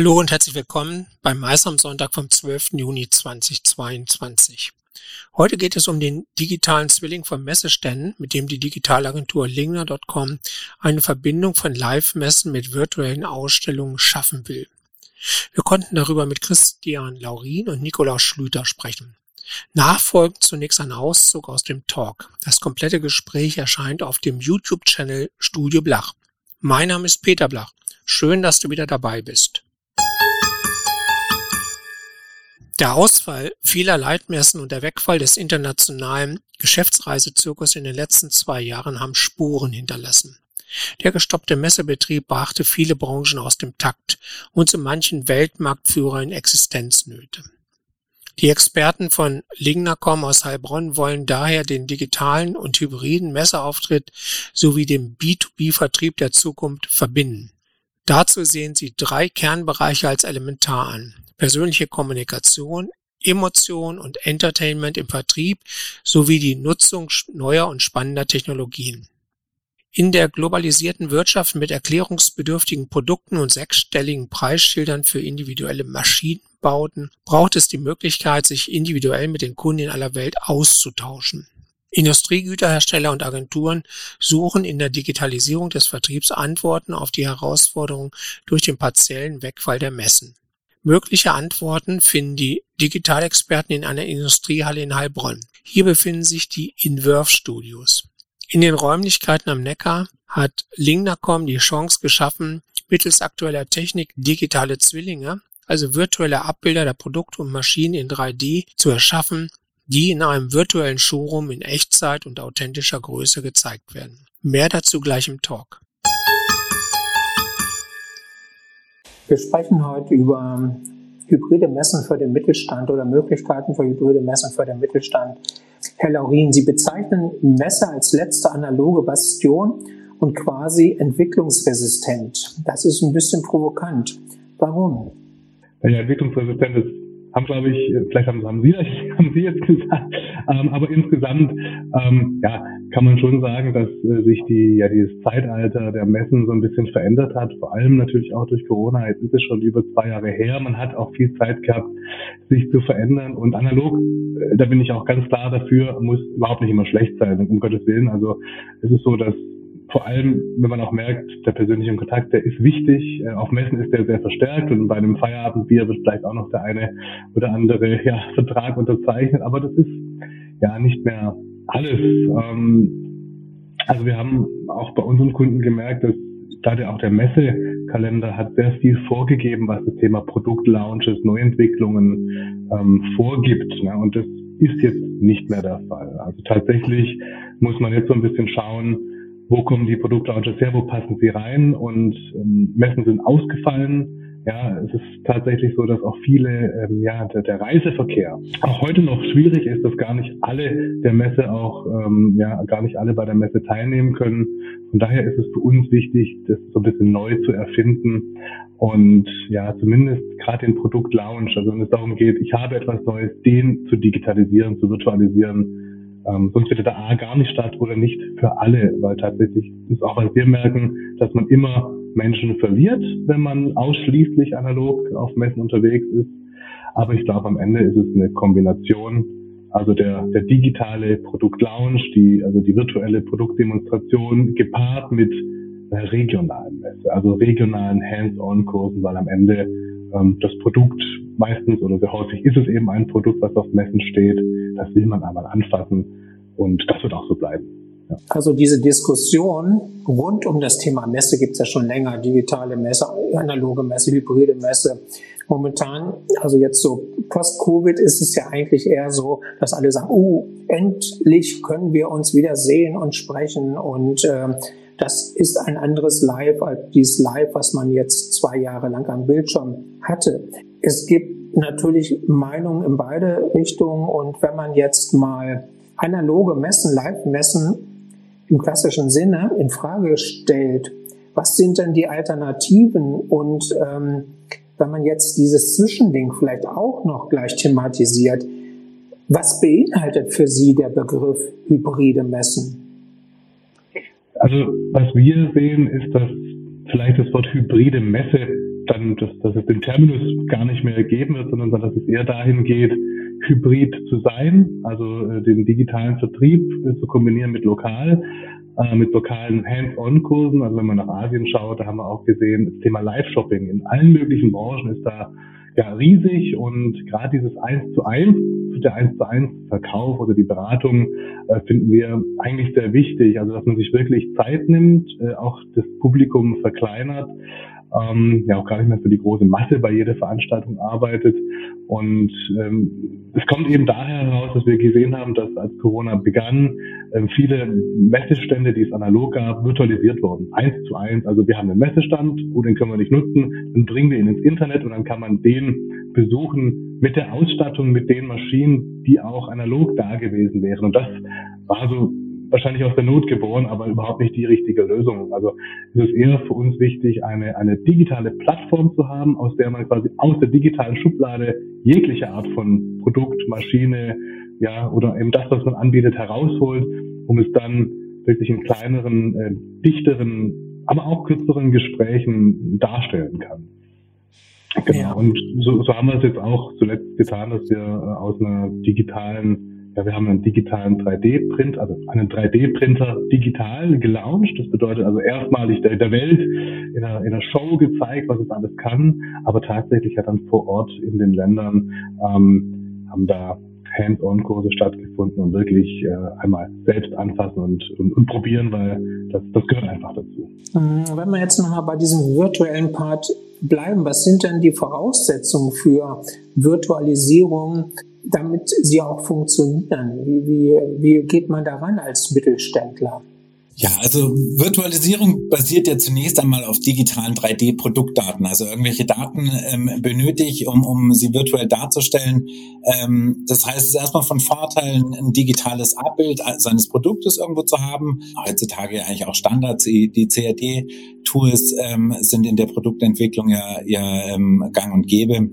Hallo und herzlich willkommen beim Mais am Sonntag vom 12. Juni 2022. Heute geht es um den digitalen Zwilling von Messeständen, mit dem die Digitalagentur Lingner.com eine Verbindung von Live-Messen mit virtuellen Ausstellungen schaffen will. Wir konnten darüber mit Christian Laurin und Nikolaus Schlüter sprechen. Nachfolgend zunächst ein Auszug aus dem Talk. Das komplette Gespräch erscheint auf dem YouTube-Channel Studio Blach. Mein Name ist Peter Blach. Schön, dass du wieder dabei bist. Der Ausfall vieler Leitmessen und der Wegfall des internationalen Geschäftsreisezirkus in den letzten zwei Jahren haben Spuren hinterlassen. Der gestoppte Messebetrieb brachte viele Branchen aus dem Takt und zu manchen Weltmarktführer in Existenznöte. Die Experten von Lignacom aus Heilbronn wollen daher den digitalen und hybriden Messeauftritt sowie den B2B-Vertrieb der Zukunft verbinden. Dazu sehen sie drei Kernbereiche als elementar an persönliche Kommunikation, Emotion und Entertainment im Vertrieb sowie die Nutzung neuer und spannender Technologien. In der globalisierten Wirtschaft mit erklärungsbedürftigen Produkten und sechsstelligen Preisschildern für individuelle Maschinenbauten braucht es die Möglichkeit, sich individuell mit den Kunden in aller Welt auszutauschen. Industriegüterhersteller und Agenturen suchen in der Digitalisierung des Vertriebs Antworten auf die Herausforderungen durch den partiellen Wegfall der Messen. Mögliche Antworten finden die Digitalexperten in einer Industriehalle in Heilbronn. Hier befinden sich die Inverve Studios. In den Räumlichkeiten am Neckar hat Lingnacom die Chance geschaffen, mittels aktueller Technik digitale Zwillinge, also virtuelle Abbilder der Produkte und Maschinen in 3D zu erschaffen, die in einem virtuellen Showroom in Echtzeit und authentischer Größe gezeigt werden. Mehr dazu gleich im Talk. Wir sprechen heute über hybride Messen für den Mittelstand oder Möglichkeiten für hybride Messen für den Mittelstand. Herr Laurin, Sie bezeichnen Messe als letzte analoge Bastion und quasi entwicklungsresistent. Das ist ein bisschen provokant. Warum? Ja, entwicklungsresistent ist haben, glaube ich, vielleicht haben, haben Sie haben Sie jetzt gesagt, ähm, aber insgesamt ähm, ja, kann man schon sagen, dass äh, sich die, ja, dieses Zeitalter der Messen so ein bisschen verändert hat, vor allem natürlich auch durch Corona. Jetzt ist es schon über zwei Jahre her. Man hat auch viel Zeit gehabt, sich zu verändern. Und analog, äh, da bin ich auch ganz klar dafür, muss überhaupt nicht immer schlecht sein, um Gottes Willen. Also es ist so, dass vor allem, wenn man auch merkt, der persönliche Kontakt, der ist wichtig. Äh, auf Messen ist der sehr verstärkt und bei einem Feierabendbier wird vielleicht auch noch der eine oder andere ja, Vertrag unterzeichnet. Aber das ist ja nicht mehr alles. Ähm, also wir haben auch bei unseren Kunden gemerkt, dass gerade auch der Messekalender hat sehr viel vorgegeben, was das Thema Produktlaunches, Neuentwicklungen ähm, vorgibt. Ne? Und das ist jetzt nicht mehr der Fall. Also tatsächlich muss man jetzt so ein bisschen schauen, wo kommen die Produktlaunches her, wo passen sie rein und ähm, Messen sind ausgefallen. Ja, es ist tatsächlich so, dass auch viele, ähm, ja, der, der Reiseverkehr auch heute noch schwierig ist, dass gar nicht alle der Messe auch, ähm, ja, gar nicht alle bei der Messe teilnehmen können. Von daher ist es für uns wichtig, das so ein bisschen neu zu erfinden und ja, zumindest gerade den Produktlaunch, also wenn es darum geht, ich habe etwas Neues, den zu digitalisieren, zu virtualisieren, ähm, sonst findet der A gar nicht statt oder nicht für alle, weil tatsächlich ist auch, weil wir merken, dass man immer Menschen verliert, wenn man ausschließlich analog auf Messen unterwegs ist. Aber ich glaube, am Ende ist es eine Kombination. Also der, der digitale Produktlaunch, die, also die virtuelle Produktdemonstration gepaart mit einer regionalen Messe, also regionalen Hands-on-Kursen, weil am Ende ähm, das Produkt meistens oder sehr häufig ist es eben ein Produkt, was auf Messen steht. Das will man einmal anfassen und das wird auch so bleiben. Ja. Also diese Diskussion rund um das Thema Messe gibt es ja schon länger. Digitale Messe, analoge Messe, hybride Messe. Momentan, also jetzt so post-Covid ist es ja eigentlich eher so, dass alle sagen, oh, endlich können wir uns wieder sehen und sprechen und äh, das ist ein anderes Live als dieses Live, was man jetzt zwei Jahre lang am Bildschirm hatte. Es gibt natürlich Meinungen in beide Richtungen und wenn man jetzt mal analoge Messen, Live-Messen im klassischen Sinne in Frage stellt, was sind denn die Alternativen und ähm, wenn man jetzt dieses Zwischending vielleicht auch noch gleich thematisiert, was beinhaltet für Sie der Begriff hybride Messen? Also was wir sehen, ist, dass vielleicht das Wort hybride Messe dann, dass, dass es den Terminus gar nicht mehr geben wird, sondern dass es eher dahin geht, hybrid zu sein, also äh, den digitalen Vertrieb äh, zu kombinieren mit lokal, äh, mit lokalen Hands-on-Kursen. Also wenn man nach Asien schaut, da haben wir auch gesehen, das Thema Live-Shopping in allen möglichen Branchen ist da ja riesig und gerade dieses eins zu eins, der eins zu eins Verkauf oder die Beratung äh, finden wir eigentlich sehr wichtig. Also dass man sich wirklich Zeit nimmt, äh, auch das Publikum verkleinert ähm, ja auch gar nicht mehr für die große Masse bei jeder Veranstaltung arbeitet. Und ähm, es kommt eben daher heraus, dass wir gesehen haben, dass als Corona begann, ähm, viele Messestände, die es analog gab, virtualisiert wurden. Eins zu eins. Also wir haben einen Messestand, oh, den können wir nicht nutzen, dann bringen wir ihn ins Internet und dann kann man den besuchen mit der Ausstattung, mit den Maschinen, die auch analog da gewesen wären. Und das war so wahrscheinlich aus der Not geboren, aber überhaupt nicht die richtige Lösung. Also es ist eher für uns wichtig, eine, eine digitale Plattform zu haben, aus der man quasi aus der digitalen Schublade jegliche Art von Produkt, Maschine, ja, oder eben das, was man anbietet, herausholt, um es dann wirklich in kleineren, äh, dichteren, aber auch kürzeren Gesprächen darstellen kann. Genau. Ja. Und so, so haben wir es jetzt auch zuletzt getan, dass wir äh, aus einer digitalen ja, wir haben einen digitalen 3D-Print, also einen 3D-Printer digital gelauncht. Das bedeutet also erstmalig der, der Welt in einer, in einer Show gezeigt, was es alles kann, aber tatsächlich hat dann vor Ort in den Ländern ähm, haben da Hands-on-Kurse stattgefunden und wirklich äh, einmal selbst anfassen und, und, und probieren, weil das, das gehört einfach dazu. Ähm, wenn wir jetzt nochmal bei diesem virtuellen Part bleiben, was sind denn die Voraussetzungen für Virtualisierung damit sie auch funktionieren? Wie, wie, wie geht man daran als Mittelständler? Ja, also Virtualisierung basiert ja zunächst einmal auf digitalen 3D-Produktdaten. Also irgendwelche Daten ähm, benötigt, um, um sie virtuell darzustellen. Ähm, das heißt, es ist erstmal von Vorteil, ein digitales Abbild seines Produktes irgendwo zu haben. Heutzutage eigentlich auch Standards. Die CAD-Tools ähm, sind in der Produktentwicklung ja, ja ähm, gang und gäbe.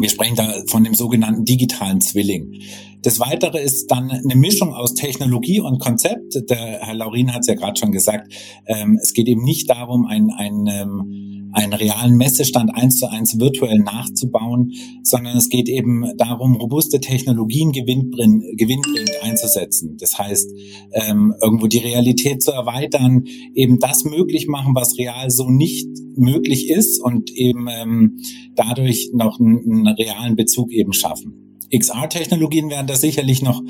Wir sprechen da von dem sogenannten digitalen Zwilling. Das Weitere ist dann eine Mischung aus Technologie und Konzept. Der Herr Laurin hat es ja gerade schon gesagt. Ähm, es geht eben nicht darum, ein, ein ähm, einen realen Messestand eins zu eins virtuell nachzubauen, sondern es geht eben darum, robuste Technologien gewinnbringend einzusetzen. Das heißt, ähm, irgendwo die Realität zu erweitern, eben das möglich machen, was real so nicht möglich ist und eben ähm, dadurch noch einen, einen realen Bezug eben schaffen. XR-Technologien werden da sicherlich noch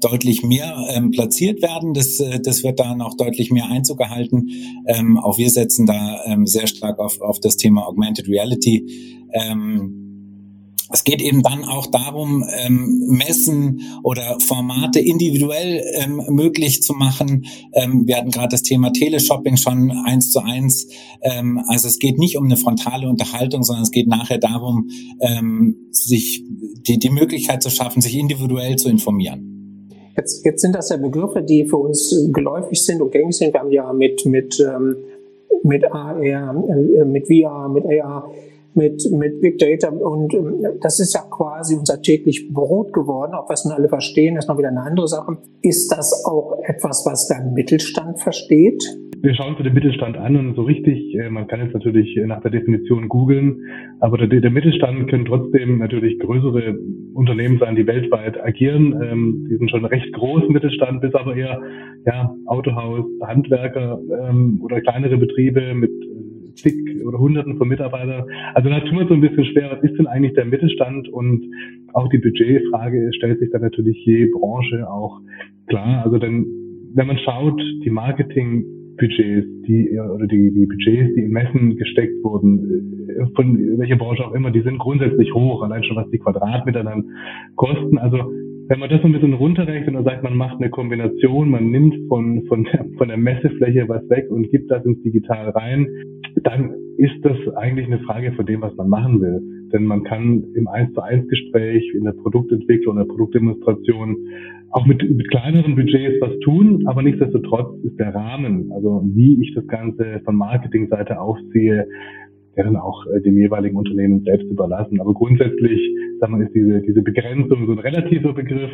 deutlich mehr ähm, platziert werden. Das, äh, das wird da noch deutlich mehr Einzug erhalten. Ähm, auch wir setzen da ähm, sehr stark auf, auf das Thema Augmented Reality. Ähm, es geht eben dann auch darum, ähm, Messen oder Formate individuell ähm, möglich zu machen. Ähm, wir hatten gerade das Thema Teleshopping schon eins zu eins. Ähm, also es geht nicht um eine frontale Unterhaltung, sondern es geht nachher darum, ähm, sich die, die Möglichkeit zu schaffen, sich individuell zu informieren. Jetzt, jetzt sind das ja Begriffe, die für uns geläufig sind und gängig sind. Wir haben ja mit, mit, ähm, mit AR, äh, mit VR, mit AR mit, mit Big Data und ähm, das ist ja quasi unser täglich Brot geworden. Ob wir es nun alle verstehen, ist noch wieder eine andere Sache. Ist das auch etwas, was der Mittelstand versteht? Wir schauen uns den Mittelstand an und so richtig, äh, man kann jetzt natürlich nach der Definition googeln, aber der, der Mittelstand können trotzdem natürlich größere Unternehmen sein, die weltweit agieren. Ähm, die sind schon recht groß Mittelstand, bis aber eher ja, Autohaus, Handwerker ähm, oder kleinere Betriebe mit zig oder hunderten von Mitarbeitern. Also da tun wir so ein bisschen schwer, was ist denn eigentlich der Mittelstand? Und auch die Budgetfrage stellt sich dann natürlich je Branche auch klar. Also denn, wenn man schaut, die Marketingbudgets, die oder die, die Budgets, die in Messen gesteckt wurden, äh, von welcher Branche auch immer, die sind grundsätzlich hoch, allein schon was die Quadratmeter dann kosten. Also wenn man das so ein bisschen runterrechnet und sagt, man macht eine Kombination, man nimmt von, von, der, von der Messefläche was weg und gibt das ins Digital rein, dann ist das eigentlich eine Frage von dem, was man machen will. Denn man kann im 1 zu 1 Gespräch, in der Produktentwicklung, in der Produktdemonstration auch mit, mit kleineren Budgets was tun, aber nichtsdestotrotz ist der Rahmen, also wie ich das Ganze von Marketingseite aufziehe, ja dann auch äh, dem jeweiligen Unternehmen selbst überlassen. Aber grundsätzlich, sagen wir, ist diese, diese Begrenzung so ein relativer Begriff.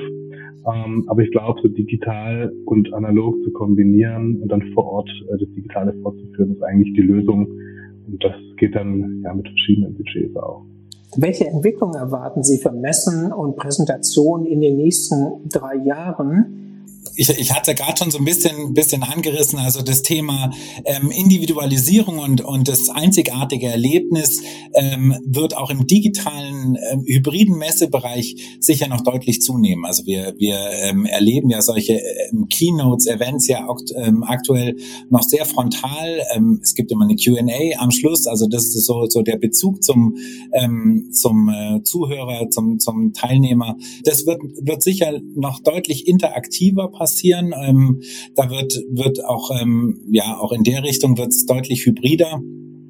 Ähm, aber ich glaube, so digital und analog zu kombinieren und dann vor Ort äh, das Digitale fortzuführen, ist eigentlich die Lösung, und das geht dann ja mit verschiedenen Budgets auch. Welche Entwicklung erwarten Sie für Messen und Präsentationen in den nächsten drei Jahren? Ich, ich hatte gerade schon so ein bisschen, bisschen angerissen, also das Thema ähm, Individualisierung und, und das einzigartige Erlebnis ähm, wird auch im digitalen ähm, hybriden Messebereich sicher noch deutlich zunehmen. Also wir, wir ähm, erleben ja solche ähm, Keynotes, Events ja akt, ähm, aktuell noch sehr frontal. Ähm, es gibt immer eine Q&A am Schluss, also das ist so, so der Bezug zum, ähm, zum äh, Zuhörer, zum, zum Teilnehmer. Das wird, wird sicher noch deutlich interaktiver passieren. Ähm, da wird, wird auch, ähm, ja, auch in der Richtung wird es deutlich hybrider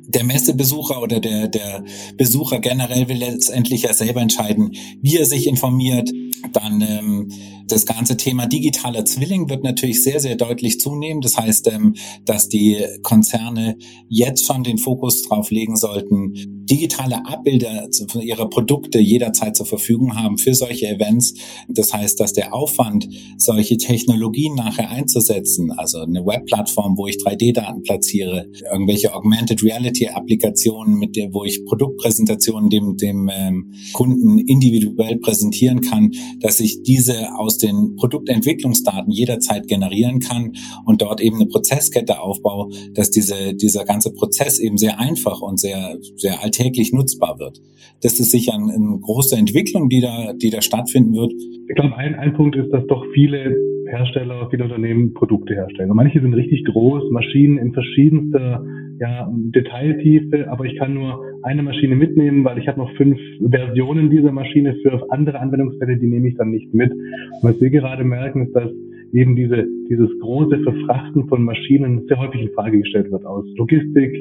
der Messebesucher oder der, der Besucher generell will letztendlich ja selber entscheiden, wie er sich informiert. Dann ähm, das ganze Thema digitaler Zwilling wird natürlich sehr, sehr deutlich zunehmen. Das heißt, ähm, dass die Konzerne jetzt schon den Fokus drauf legen sollten, digitale Abbilder ihrer Produkte jederzeit zur Verfügung haben für solche Events. Das heißt, dass der Aufwand, solche Technologien nachher einzusetzen, also eine Webplattform, wo ich 3D-Daten platziere, irgendwelche Augmented Reality-Applikationen, mit der, wo ich Produktpräsentationen dem, dem ähm, Kunden individuell präsentieren kann, dass ich diese aus den Produktentwicklungsdaten jederzeit generieren kann und dort eben eine Prozesskette aufbaue, dass diese, dieser ganze Prozess eben sehr einfach und sehr, sehr alltäglich nutzbar wird. Das ist sicher eine, eine große Entwicklung, die da, die da stattfinden wird. Ich glaube, ein, ein Punkt ist, dass doch viele Hersteller, viele Unternehmen Produkte herstellen. Und manche sind richtig groß, Maschinen in verschiedenster ja, Detailtiefe, aber ich kann nur eine Maschine mitnehmen, weil ich habe noch fünf Versionen dieser Maschine für andere Anwendungsfälle, die nehme ich dann nicht mit. Und was wir gerade merken, ist, dass eben diese, dieses große Verfrachten von Maschinen sehr häufig in Frage gestellt wird aus Logistik,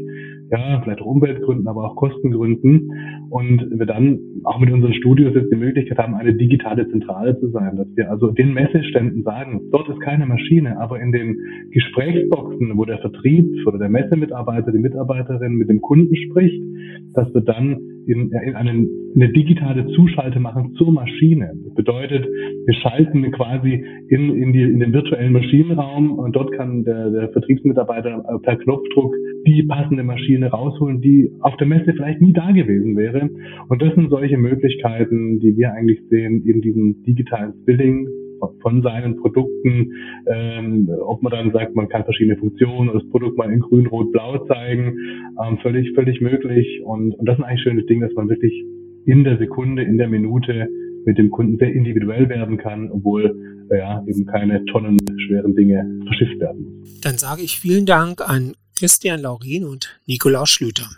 ja, vielleicht auch Umweltgründen, aber auch Kostengründen. Und wir dann auch mit unseren Studios jetzt die Möglichkeit haben, eine digitale Zentrale zu sein, dass wir also den Messeständen sagen, dort ist keine Maschine, aber in den Gesprächsboxen, wo der Vertrieb oder der Messemitarbeiter, die Mitarbeiterin mit dem Kunden spricht, dass wir dann in, in einen, eine digitale Zuschalte machen zur Maschine. Das bedeutet, wir schalten quasi in, in, die, in den virtuellen Maschinenraum und dort kann der, der Vertriebsmitarbeiter per Knopfdruck die passende Maschine rausholen, die auf der Messe vielleicht nie da gewesen wäre. Und das sind solche Möglichkeiten, die wir eigentlich sehen, in diesem digitalen Zwilling von seinen Produkten, ähm, ob man dann sagt, man kann verschiedene Funktionen oder das Produkt mal in grün, rot, blau zeigen, ähm, völlig, völlig möglich. Und, und das ist eigentlich ein schönes Ding, dass man wirklich in der Sekunde, in der Minute mit dem Kunden sehr individuell werden kann, obwohl äh, ja eben keine tonnenschweren Dinge verschifft werden. Dann sage ich vielen Dank an Christian Laurin und Nikolaus Schlüter.